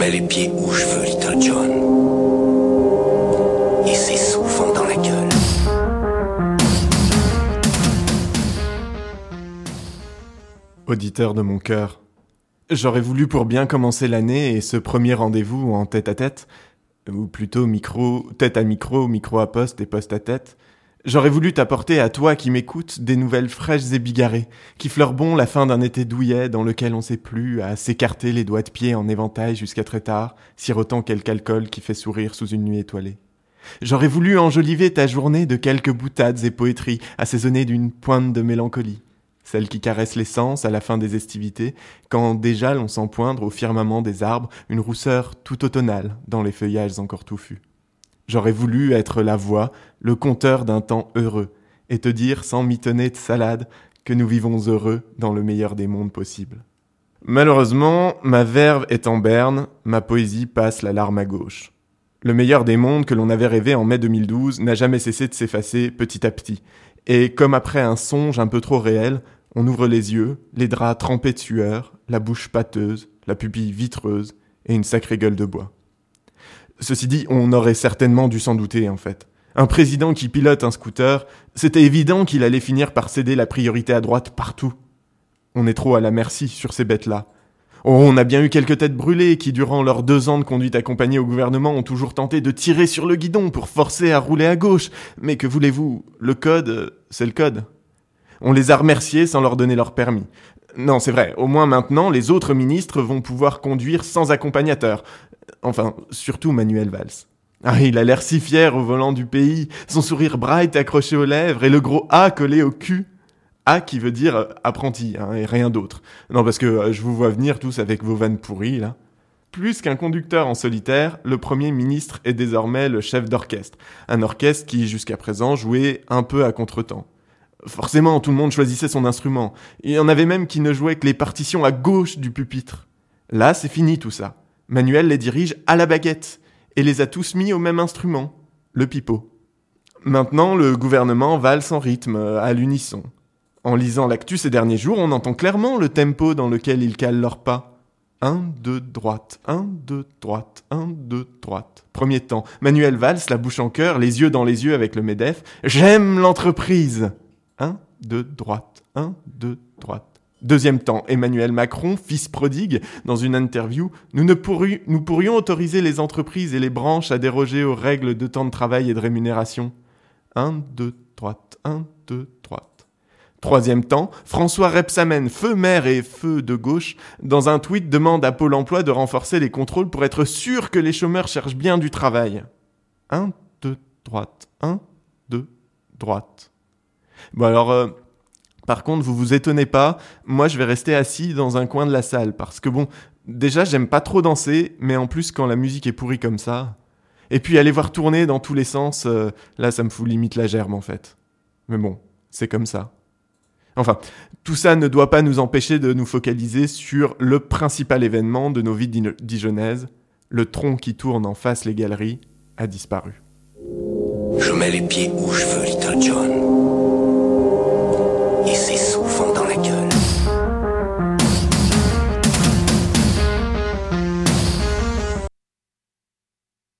mets les pieds où je veux, Little John. Et c'est souvent dans la gueule. Auditeur de mon cœur, j'aurais voulu pour bien commencer l'année et ce premier rendez-vous en tête à tête, ou plutôt micro, tête à micro, micro à poste et poste à tête, J'aurais voulu t'apporter à toi qui m'écoutes des nouvelles fraîches et bigarrées, qui fleurent bon la fin d'un été douillet dans lequel on sait plus à s'écarter les doigts de pied en éventail jusqu'à très tard, sirotant quelque alcool qui fait sourire sous une nuit étoilée. J'aurais voulu enjoliver ta journée de quelques boutades et poétries assaisonnées d'une pointe de mélancolie, celle qui caresse l'essence à la fin des estivités, quand déjà l'on sent poindre au firmament des arbres une rousseur tout automnale dans les feuillages encore touffus. J'aurais voulu être la voix, le conteur d'un temps heureux, et te dire sans mitonner de salade que nous vivons heureux dans le meilleur des mondes possibles. Malheureusement, ma verve est en berne, ma poésie passe la larme à gauche. Le meilleur des mondes que l'on avait rêvé en mai 2012 n'a jamais cessé de s'effacer petit à petit, et comme après un songe un peu trop réel, on ouvre les yeux, les draps trempés de sueur, la bouche pâteuse, la pupille vitreuse et une sacrée gueule de bois. Ceci dit, on aurait certainement dû s'en douter en fait. Un président qui pilote un scooter, c'était évident qu'il allait finir par céder la priorité à droite partout. On est trop à la merci sur ces bêtes-là. Oh, on a bien eu quelques têtes brûlées qui, durant leurs deux ans de conduite accompagnée au gouvernement, ont toujours tenté de tirer sur le guidon pour forcer à rouler à gauche. Mais que voulez-vous? Le code, c'est le code. On les a remerciés sans leur donner leur permis. Non, c'est vrai, au moins maintenant, les autres ministres vont pouvoir conduire sans accompagnateur. Enfin, surtout Manuel Valls. Ah, il a l'air si fier au volant du pays, son sourire bright accroché aux lèvres et le gros A collé au cul. A qui veut dire euh, apprenti, hein, et rien d'autre. Non, parce que euh, je vous vois venir tous avec vos vannes pourries, là. Plus qu'un conducteur en solitaire, le Premier ministre est désormais le chef d'orchestre. Un orchestre qui, jusqu'à présent, jouait un peu à contretemps. Forcément, tout le monde choisissait son instrument. Il y en avait même qui ne jouaient que les partitions à gauche du pupitre. Là, c'est fini tout ça. Manuel les dirige à la baguette et les a tous mis au même instrument, le pipeau. Maintenant, le gouvernement valse en rythme, à l'unisson. En lisant l'actu ces derniers jours, on entend clairement le tempo dans lequel ils calent leurs pas. Un, deux, droite, un, deux, droite, un, deux, droite. Premier temps, Manuel valse, la bouche en cœur, les yeux dans les yeux avec le MEDEF. J'aime l'entreprise. Un, deux, droite, un, deux, droite. Deuxième temps, Emmanuel Macron, fils prodigue, dans une interview, nous, pourrions, autoriser les entreprises et les branches à déroger aux règles de temps de travail et de rémunération. Un, deux, droite, un, deux, droite. Troisième temps, François Repsamen, feu maire et feu de gauche, dans un tweet demande à Pôle emploi de renforcer les contrôles pour être sûr que les chômeurs cherchent bien du travail. Un, deux, droite, un, deux, droite. Bon alors, euh, par contre, vous vous étonnez pas, moi je vais rester assis dans un coin de la salle parce que bon, déjà j'aime pas trop danser, mais en plus quand la musique est pourrie comme ça, et puis aller voir tourner dans tous les sens, euh, là ça me fout limite la gerbe en fait. Mais bon, c'est comme ça. Enfin, tout ça ne doit pas nous empêcher de nous focaliser sur le principal événement de nos vies dijonnaises, le tronc qui tourne en face les galeries a disparu. Je mets les pieds où je veux, Little John et c'est souvent dans la gueule.